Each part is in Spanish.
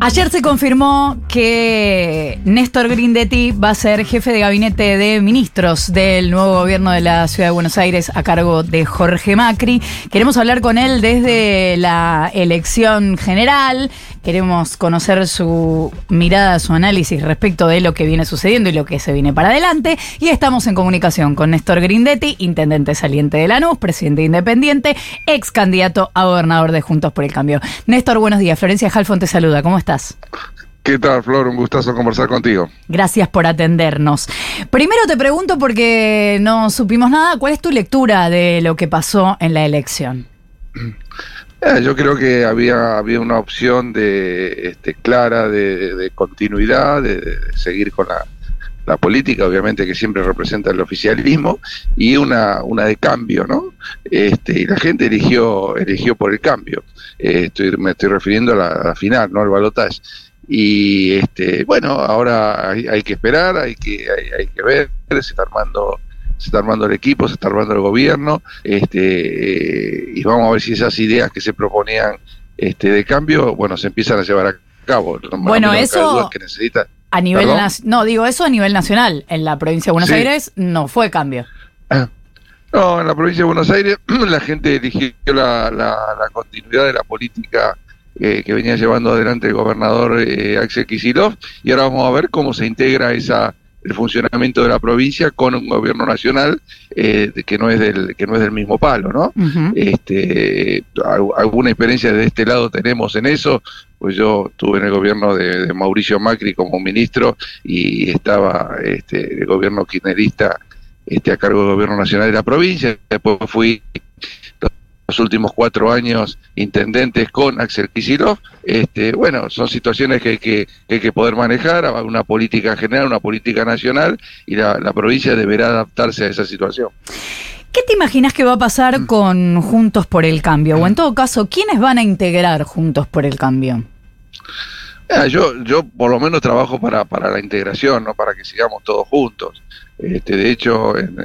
Ayer se confirmó que Néstor Grindetti va a ser jefe de gabinete de ministros del nuevo gobierno de la Ciudad de Buenos Aires a cargo de Jorge Macri. Queremos hablar con él desde la elección general. Queremos conocer su mirada, su análisis respecto de lo que viene sucediendo y lo que se viene para adelante. Y estamos en comunicación con Néstor Grindetti, intendente saliente de Lanús, presidente independiente, ex candidato a gobernador de Juntos por el Cambio. Néstor, buenos días. Florencia Halfon te saluda. ¿Cómo estás? ¿Qué tal, Flor? Un gustazo conversar contigo. Gracias por atendernos. Primero te pregunto, porque no supimos nada, ¿cuál es tu lectura de lo que pasó en la elección? Eh, yo creo que había, había una opción de este, clara de, continuidad, de, seguir con la, política, obviamente que siempre representa el oficialismo, y una, una de cambio, ¿no? Este, y la gente eligió, eligió por el cambio. Eh, estoy, me estoy refiriendo a la, final, no al balotaje. Y este, bueno, ahora hay, que esperar, hay que, hay, que ver, se está armando se está armando el equipo, se está armando el gobierno, este, y vamos a ver si esas ideas que se proponían este, de cambio, bueno, se empiezan a llevar a cabo. Bueno, eso que necesita. a nivel no digo eso a nivel nacional. En la provincia de Buenos Aires no fue cambio. Ah, no, en la provincia de Buenos Aires la gente eligió la, la, continuidad de la política eh, que venía llevando adelante el gobernador eh, Axel Kisilov y ahora vamos a ver cómo se integra esa el funcionamiento de la provincia con un gobierno nacional eh, que no es del que no es del mismo palo, ¿no? Este alguna experiencia de este lado tenemos en eso, pues yo estuve en el gobierno de, Mauricio Macri como ministro y estaba este el gobierno kirchnerista este, a cargo del gobierno nacional de la provincia. Después fui los últimos cuatro años intendentes con Axel Kicillof. Este, bueno, son situaciones que hay que, hay que poder manejar, una política general, una política nacional, y la, provincia deberá adaptarse a esa situación. ¿Qué te imaginas que va a pasar mm. con Juntos por el Cambio? O en todo caso, ¿quiénes van a integrar Juntos por el Cambio? Yo, yo por lo menos trabajo para, para la integración, no para que sigamos todos juntos. Este, de hecho, en,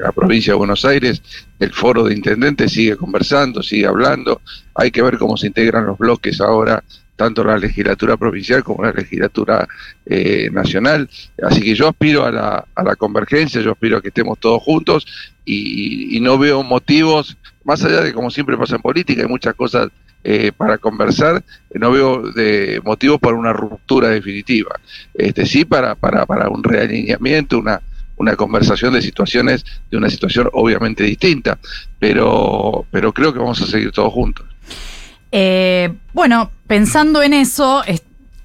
la provincia de Buenos Aires, el foro de intendentes sigue conversando, sigue hablando. Hay que ver cómo se integran los bloques ahora, tanto la legislatura provincial como la legislatura eh, nacional. Así que yo aspiro a la, a la convergencia, yo aspiro a que estemos todos juntos y, y no veo motivos, más allá de como siempre pasa en política, hay muchas cosas eh, para conversar, no veo de motivos para una ruptura definitiva. Este sí para, para, para un realineamiento, una una conversación de situaciones, de una situación obviamente distinta, pero, pero creo que vamos a seguir todos juntos. Eh, bueno, pensando en eso,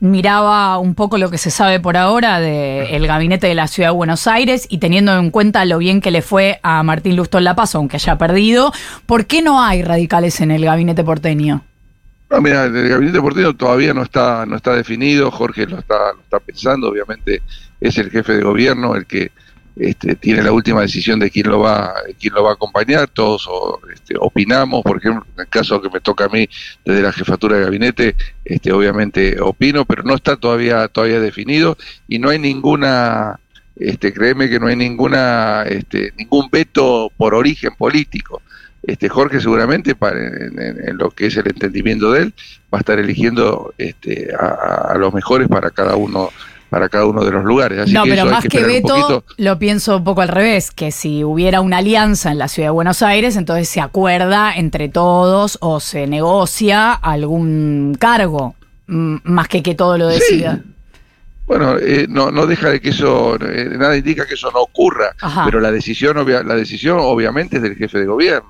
miraba un poco lo que se sabe por ahora del gabinete de la Ciudad de Buenos Aires y teniendo en cuenta lo bien que le fue a Martín Lustón La Paz, aunque haya perdido, ¿por qué no hay radicales en el gabinete porteño? No, mira, el gabinete porteño todavía no está, no está definido, Jorge lo está, lo está pensando, obviamente es el jefe de gobierno el que este, tiene la última decisión de quién lo va, quién lo va a acompañar, todos este, opinamos, por ejemplo, en el caso que me toca a mí desde la jefatura de gabinete, este, obviamente opino, pero no está todavía, todavía definido y no hay ninguna, este, créeme que no hay ninguna, este, ningún veto por origen político. Este, Jorge seguramente para, en, lo que es el entendimiento de él va a estar eligiendo este, a, a los mejores para cada uno para cada uno de los lugares. no, pero más que, veto, lo pienso un poco al revés, que si hubiera una alianza en la ciudad de Buenos Aires, entonces se acuerda entre todos o se negocia algún cargo, más que que todo lo decida. Bueno, eh, no, no deja de que eso, eh, nada indica que eso no ocurra, pero la decisión, la decisión obviamente es del jefe de gobierno.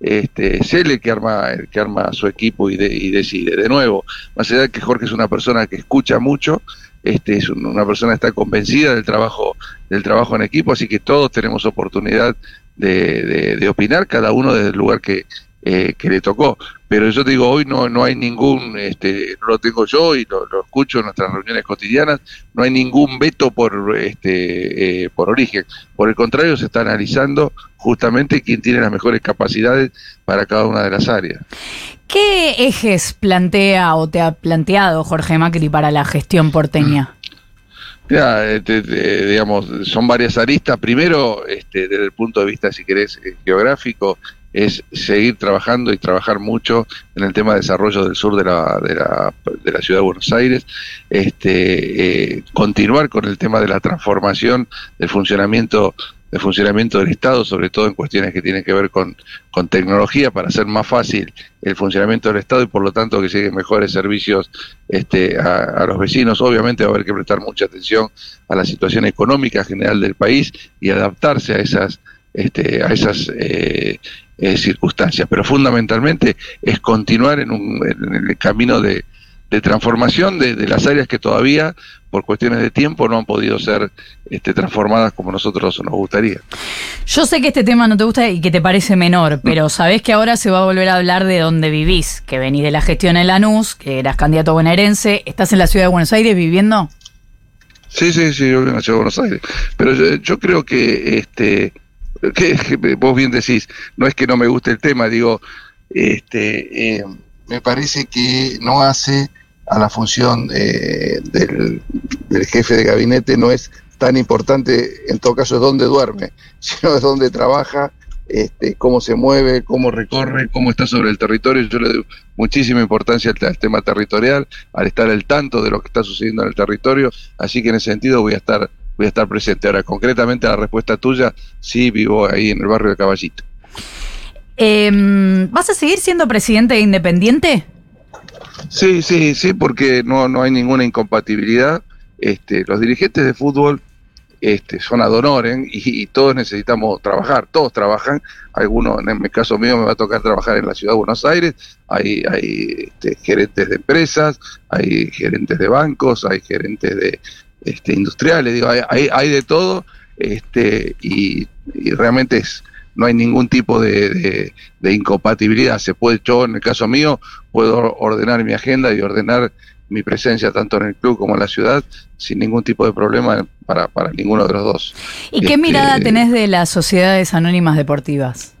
este, es él el que arma, el que arma su equipo y, y decide. De nuevo, más allá de que Jorge es una persona que escucha mucho, este, es una persona que está convencida del trabajo, del trabajo en equipo, así que todos tenemos oportunidad de, de, opinar, cada uno desde el lugar que, eh, que le tocó. Pero yo te digo, hoy no, no hay ningún, este, no lo tengo yo y lo, escucho en nuestras reuniones cotidianas, no hay ningún veto por, este, eh, por origen. Por el contrario, se está analizando justamente quién tiene las mejores capacidades para cada una de las áreas. ¿Qué ejes plantea o te ha planteado Jorge Macri para la gestión porteña? Ya, este, digamos, son varias aristas. Primero, este, desde el punto de vista, si querés, eh, geográfico, es seguir trabajando y trabajar mucho en el tema de desarrollo del sur de la, de la, de la ciudad de Buenos Aires, este, eh, continuar con el tema de la transformación del funcionamiento de funcionamiento del Estado, sobre todo en cuestiones que tienen que ver con, con tecnología, para hacer más fácil el funcionamiento del Estado y por lo tanto que lleguen mejores servicios este, a, los vecinos. Obviamente va a haber que prestar mucha atención a la situación económica general del país y adaptarse a esas, este, a esas eh, eh, circunstancias, pero fundamentalmente es continuar en, un, en el camino de, de transformación de, las áreas que todavía, por cuestiones de tiempo, no han podido ser este, transformadas como nosotros nos gustaría. Yo sé que este tema no te gusta y que te parece menor, pero sabés que ahora se va a volver a hablar de dónde vivís, que venís de la gestión en Lanús, que eras candidato bonaerense, ¿estás en la ciudad de Buenos Aires viviendo? Sí, sí, sí, yo vivo en la ciudad de Buenos Aires. Pero yo, creo que, este, que, vos bien decís, no es que no me guste el tema, digo, este, eh, me parece que no hace a la función eh, del, jefe de gabinete no es tan importante, en todo caso, es dónde duerme, sino es dónde trabaja, este, cómo se mueve, cómo recorre, cómo está sobre el territorio. Yo le doy muchísima importancia al, tema territorial, al estar al tanto de lo que está sucediendo en el territorio, así que en ese sentido voy a estar, voy a estar presente. Ahora, concretamente la respuesta tuya, sí vivo ahí en el barrio de Caballito. Em, ¿Vas a seguir siendo presidente independiente? Sí, sí, sí, porque no, no hay ninguna incompatibilidad. Este, los dirigentes de fútbol este, son ad honorem y, todos necesitamos trabajar, todos trabajan. Algunos, en el caso mío, me va a tocar trabajar en la ciudad de Buenos Aires. Hay, hay este, gerentes de empresas, hay gerentes de bancos, hay gerentes de este, industriales, digo, hay, hay, de todo. Este, y realmente es, no hay ningún tipo de, incompatibilidad. Se puede, yo en el caso mío, puedo ordenar mi agenda y ordenar mi presencia tanto en el club como en la ciudad sin ningún tipo de problema para, para ninguno de los dos. ¿Y qué mirada este, tenés de las sociedades anónimas deportivas?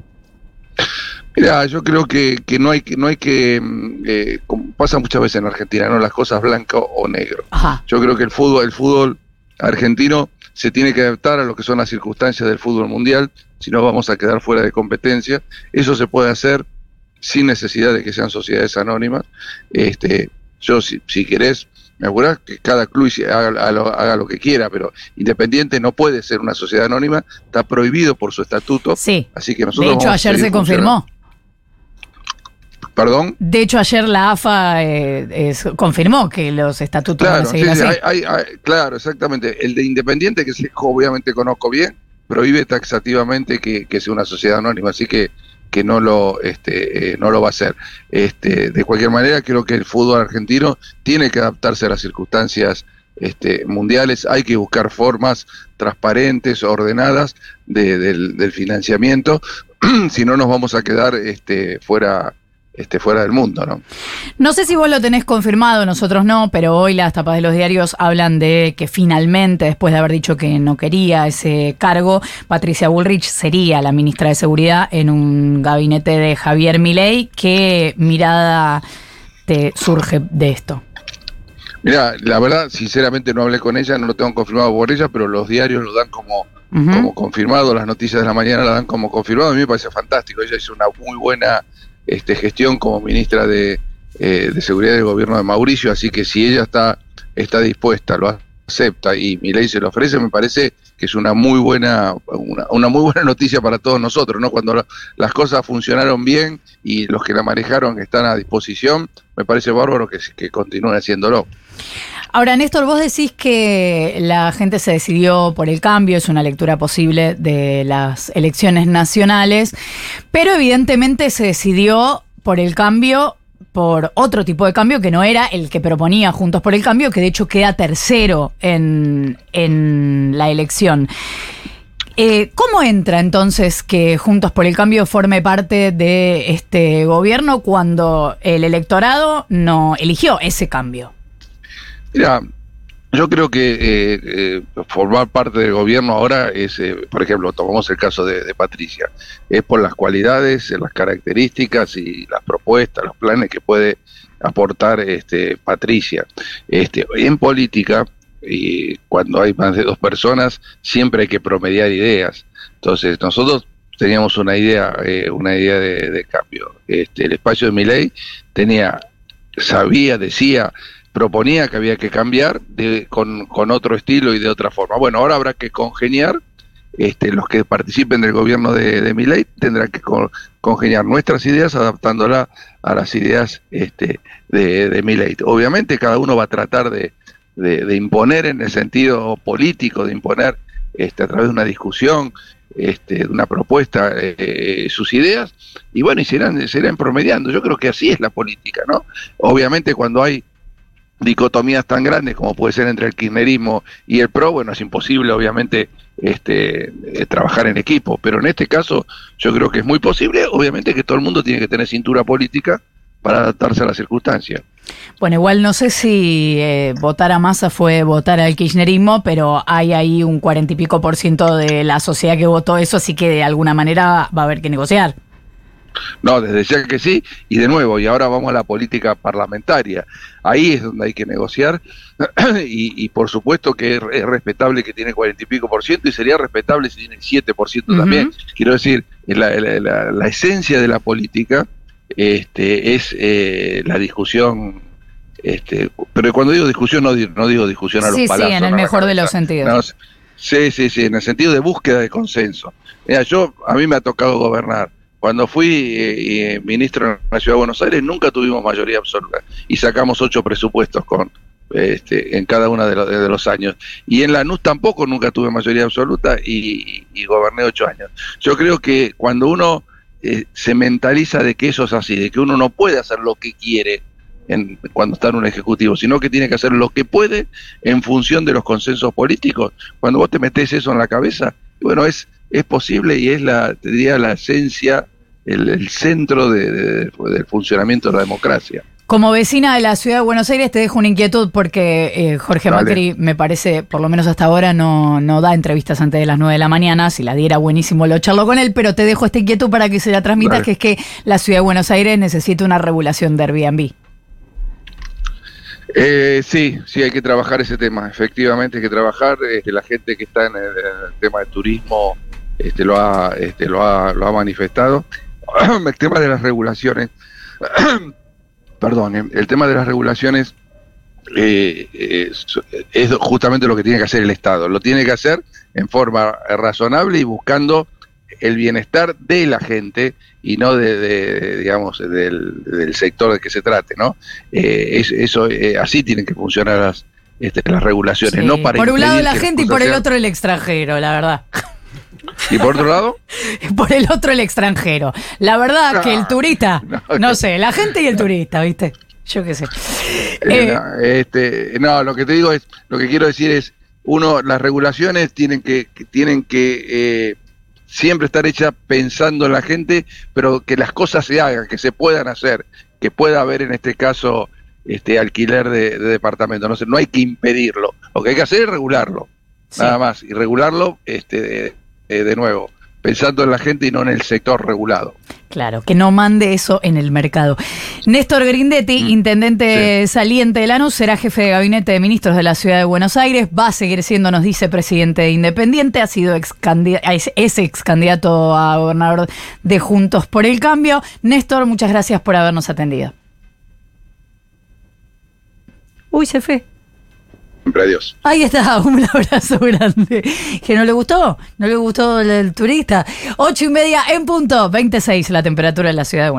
Mira, yo creo que, que no hay que, no hay que mm, eh, pasa muchas veces en Argentina, no las cosas blanco o negro. Yo creo que el fútbol, el fútbol argentino se tiene que adaptar a lo que son las circunstancias del fútbol mundial, si no vamos a quedar fuera de competencia. Eso se puede hacer sin necesidad de que sean sociedades anónimas. Este, yo, si, si querés, me acuerdo que cada club haga, lo, que quiera, pero Independiente no puede ser una sociedad anónima, está prohibido por su estatuto. Sí. Así que nosotros. De hecho, ayer se confirmó. ¿Perdón? De hecho, ayer la AFA eh, confirmó que los estatutos claro, van a seguir claro, exactamente. El de Independiente, que obviamente conozco bien, prohíbe taxativamente que, sea una sociedad anónima, así que que no lo este, eh, no lo va a hacer. Este, de cualquier manera, creo que el fútbol argentino tiene que adaptarse a las circunstancias este, mundiales. Hay que buscar formas transparentes, ordenadas del, del, financiamiento. si no, nos vamos a quedar este, fuera este, fuera del mundo, ¿no? No sé si vos lo tenés confirmado, nosotros no, pero hoy las tapas de los diarios hablan de que finalmente, después de haber dicho que no quería ese cargo, Patricia Bullrich sería la ministra de Seguridad en un gabinete de Javier Milei. ¿Qué mirada te surge de esto? Mira, la verdad, sinceramente no hablé con ella, no lo tengo confirmado por ella, pero los diarios lo dan como, como confirmado, las noticias de la mañana la dan como confirmado. A mí me parece fantástico, ella hizo una muy buena este, gestión como ministra de, eh, de Seguridad del gobierno de Mauricio, así que si ella está, está dispuesta, lo acepta y mi ley se lo ofrece, me parece que es una muy buena, una, muy buena noticia para todos nosotros, ¿no? Cuando las cosas funcionaron bien y los que la manejaron están a disposición, me parece bárbaro que, que continúen haciéndolo. Ahora, Néstor, vos decís que la gente se decidió por el cambio, es una lectura posible de las elecciones nacionales, pero evidentemente se decidió por el cambio por otro tipo de cambio que no era el que proponía Juntos por el Cambio, que de hecho queda tercero en, la elección. Eh, ¿Cómo entra entonces que Juntos por el Cambio forme parte de este gobierno cuando el electorado no eligió ese cambio? Mira, yo creo que eh, eh, formar parte del gobierno ahora es, eh, por ejemplo, tomamos el caso de, Patricia, es por las cualidades, las características y las propuestas, los planes que puede aportar este, Patricia. Este, en política, y cuando hay más de dos personas, siempre hay que promediar ideas. Entonces, nosotros teníamos una idea, eh, una idea de, cambio. Este, el espacio de mi ley tenía, sabía, decía, proponía que había que cambiar de, con, otro estilo y de otra forma. Bueno, ahora habrá que congeniar, este, los que participen del gobierno de, de mi ley tendrán que congeniar nuestras ideas adaptándolas a las ideas este, de, de mi ley. Obviamente cada uno va a tratar de, imponer en el sentido político, de imponer este, a través de una discusión, este, de una propuesta, eh, sus ideas, y bueno, y serán, serán promediando. Yo creo que así es la política, ¿no? Obviamente cuando hay dicotomías tan grandes como puede ser entre el kirchnerismo y el PRO, bueno, es imposible obviamente este, eh, trabajar en equipo, pero en este caso yo creo que es muy posible, obviamente que todo el mundo tiene que tener cintura política para adaptarse a las circunstancias. Bueno, igual no sé si eh, votar a Massa fue votar al kirchnerismo, pero hay ahí un cuarenta y pico por ciento de la sociedad que votó eso, así que de alguna manera va a haber que negociar. No, desde ya que sí, y de nuevo, y ahora vamos a la política parlamentaria. Ahí es donde hay que negociar, y, por supuesto que es, respetable que tiene cuarenta y pico por ciento, y sería respetable si tiene siete por ciento también. Quiero decir, la, la esencia de la política este, es eh, la discusión. Este, pero cuando digo discusión, no, no digo discusión a los sí, Sí, en el mejor de los sentidos. sí, sí, sí, en el sentido de búsqueda de consenso. Mira, yo, a mí me ha tocado gobernar. Cuando fui eh, eh, ministro en la Ciudad de Buenos Aires, nunca tuvimos mayoría absoluta y sacamos ocho presupuestos con, este, en cada uno de, de, los años. Y en la NUS tampoco nunca tuve mayoría absoluta y, goberné ocho años. Yo creo que cuando uno eh, se mentaliza de que eso es así, de que uno no puede hacer lo que quiere en, cuando está en un ejecutivo, sino que tiene que hacer lo que puede en función de los consensos políticos. Cuando vos te metes eso en la cabeza, bueno, es, es posible y es la, te diría, la esencia, el, centro del funcionamiento de la democracia. Como vecina de la ciudad de Buenos Aires te dejo una inquietud porque eh, Jorge Macri me parece, por lo menos hasta ahora, no, no da entrevistas antes de las 9 de la mañana. Si la diera buenísimo lo charlo con él, pero te dejo esta inquietud para que se la transmitas, que es que la ciudad de Buenos Aires necesita una regulación de Airbnb. Eh, sí, sí, hay que trabajar ese tema. Efectivamente, hay que trabajar. Este, la gente que está en el, tema de turismo este, lo, ha, este, lo, ha, lo ha manifestado. el tema de las regulaciones perdón, el tema de las regulaciones eh, es, justamente lo que tiene que hacer el Estado. Lo tiene que hacer en forma razonable y buscando el bienestar de la gente y no de, digamos, del, sector de que se trate, ¿no? Eh, eso, eh, así tienen que funcionar las, este, las regulaciones, no para por un lado la gente y por el otro el extranjero, la verdad. ¿Y por otro lado? por el otro el extranjero. La verdad que el turista, no, sé, la gente y el turista, ¿viste? Yo qué sé. Eh, eh, este, no, lo que te digo es, lo que quiero decir es, uno, las regulaciones tienen que, tienen que eh, siempre estar hechas pensando en la gente, pero que las cosas se hagan, que se puedan hacer, que pueda haber en este caso este alquiler de, departamento. No sé, no hay que impedirlo. Lo que hay que hacer es regularlo. Nada más. Y regularlo, este, eh, de nuevo, pensando en la gente y no en el sector regulado. Claro, que no mande eso en el mercado. Néstor Grindetti, mm, intendente saliente de Lanús, será jefe de gabinete de ministros de la ciudad de Buenos Aires, va a seguir siendo, nos dice, presidente de Independiente, ha sido ex es ex candidato a gobernador de Juntos por el Cambio. Néstor, muchas gracias por habernos atendido. Uy, se fue. Adiós. Ahí está, un abrazo grande. ¿Que no le gustó? ¿No le gustó el, turista? Ocho y media en punto, 26 la temperatura en la ciudad de Buenos